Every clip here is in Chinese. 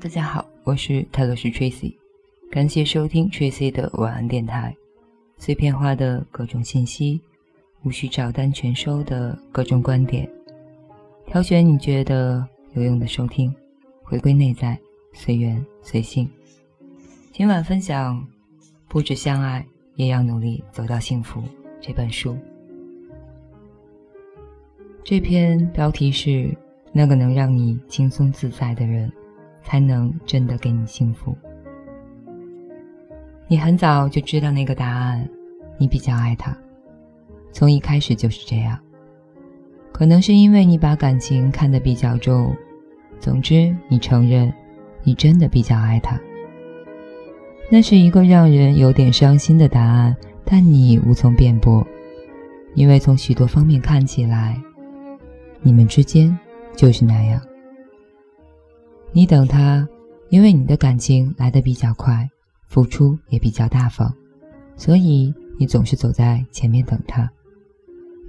大家好，我是泰勒斯 Tracy，感谢收听 Tracy 的晚安电台。碎片化的各种信息，无需照单全收的各种观点，挑选你觉得有用的收听，回归内在，随缘随性。今晚分享《不止相爱，也要努力走到幸福》这本书。这篇标题是“那个能让你轻松自在的人”。才能真的给你幸福。你很早就知道那个答案，你比较爱他，从一开始就是这样。可能是因为你把感情看得比较重，总之你承认，你真的比较爱他。那是一个让人有点伤心的答案，但你无从辩驳，因为从许多方面看起来，你们之间就是那样。你等他，因为你的感情来得比较快，付出也比较大方，所以你总是走在前面等他。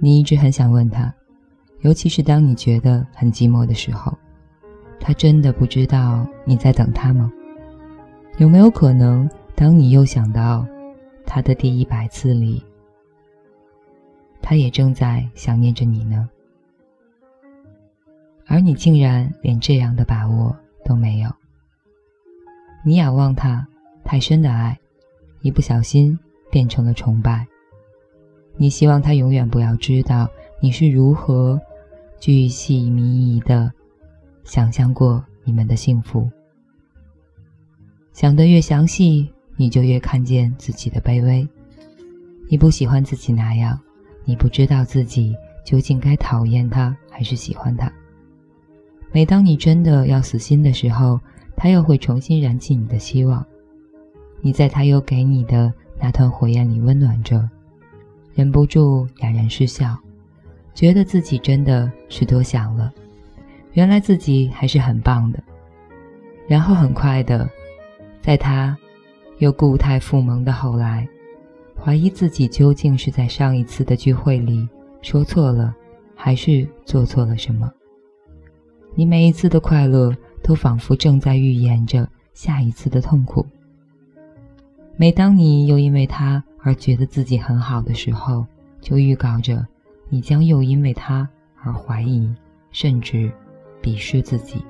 你一直很想问他，尤其是当你觉得很寂寞的时候，他真的不知道你在等他吗？有没有可能，当你又想到他的第一百次里，他也正在想念着你呢？而你竟然连这样的把握。都没有。你仰望他太深的爱，一不小心变成了崇拜。你希望他永远不要知道你是如何巨细靡遗的想象过你们的幸福。想得越详细，你就越看见自己的卑微。你不喜欢自己那样，你不知道自己究竟该讨厌他还是喜欢他。每当你真的要死心的时候，他又会重新燃起你的希望。你在他又给你的那团火焰里温暖着，忍不住哑然失笑，觉得自己真的是多想了。原来自己还是很棒的。然后很快的，在他又固态复萌的后来，怀疑自己究竟是在上一次的聚会里说错了，还是做错了什么。你每一次的快乐，都仿佛正在预言着下一次的痛苦。每当你又因为他而觉得自己很好的时候，就预告着你将又因为他而怀疑，甚至鄙视自己。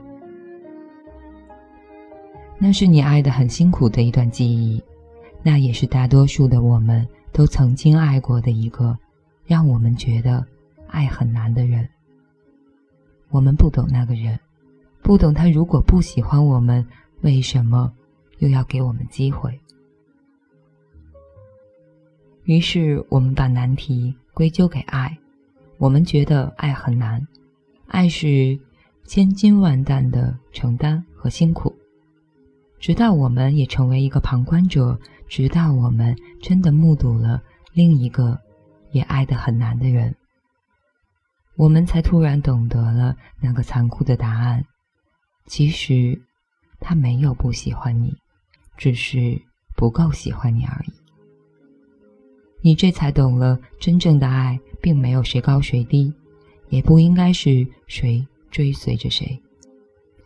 那是你爱的很辛苦的一段记忆，那也是大多数的我们都曾经爱过的一个，让我们觉得爱很难的人。我们不懂那个人，不懂他如果不喜欢我们，为什么又要给我们机会？于是我们把难题归咎给爱，我们觉得爱很难，爱是千金万担的承担和辛苦。直到我们也成为一个旁观者，直到我们真的目睹了另一个也爱得很难的人。我们才突然懂得了那个残酷的答案：其实，他没有不喜欢你，只是不够喜欢你而已。你这才懂了，真正的爱并没有谁高谁低，也不应该是谁追随着谁，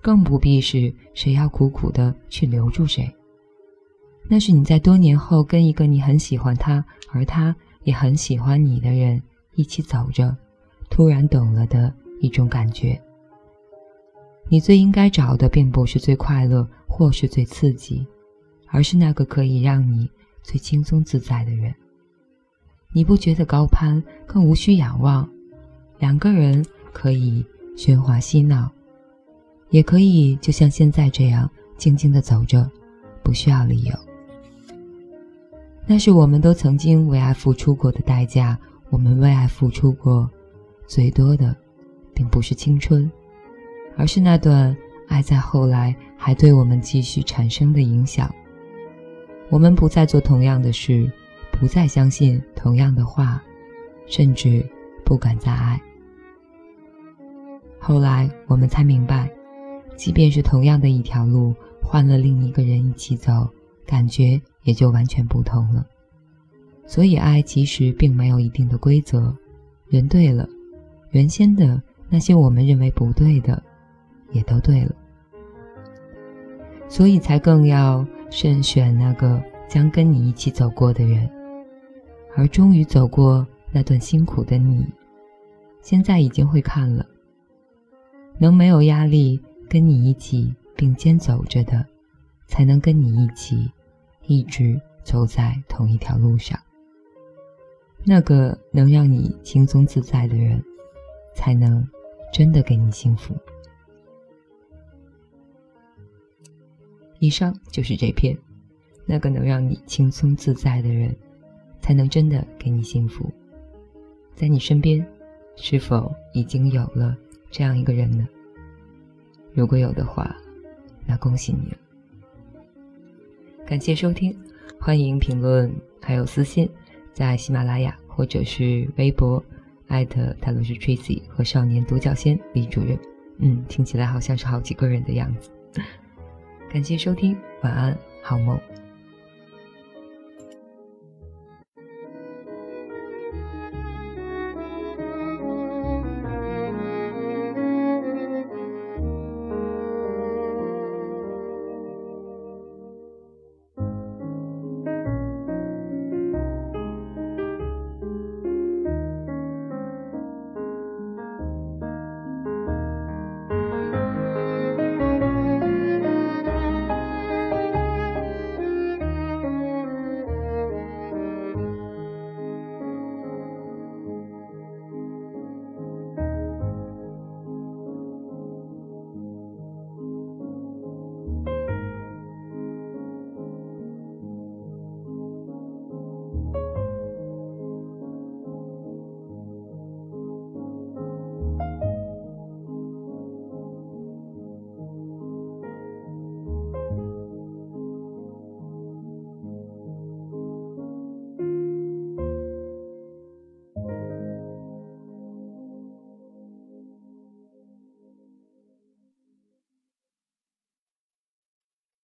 更不必是谁要苦苦的去留住谁。那是你在多年后跟一个你很喜欢他，而他也很喜欢你的人一起走着。突然懂了的一种感觉。你最应该找的，并不是最快乐或是最刺激，而是那个可以让你最轻松自在的人。你不觉得高攀，更无需仰望。两个人可以喧哗嬉闹，也可以就像现在这样静静的走着，不需要理由。那是我们都曾经为爱付出过的代价，我们为爱付出过。最多的，并不是青春，而是那段爱在后来还对我们继续产生的影响。我们不再做同样的事，不再相信同样的话，甚至不敢再爱。后来我们才明白，即便是同样的一条路，换了另一个人一起走，感觉也就完全不同了。所以，爱其实并没有一定的规则，人对了。原先的那些我们认为不对的，也都对了。所以才更要慎选那个将跟你一起走过的人。而终于走过那段辛苦的你，现在已经会看了。能没有压力跟你一起并肩走着的，才能跟你一起一直走在同一条路上。那个能让你轻松自在的人，才能真的给你幸福。以上就是这篇，那个能让你轻松自在的人，才能真的给你幸福。在你身边，是否已经有了这样一个人呢？如果有的话，那恭喜你了。感谢收听，欢迎评论还有私信。在喜马拉雅或者是微博，艾特他都是 Tracy 和少年独角仙李主任。嗯，听起来好像是好几个人的样子。感谢收听，晚安，好梦。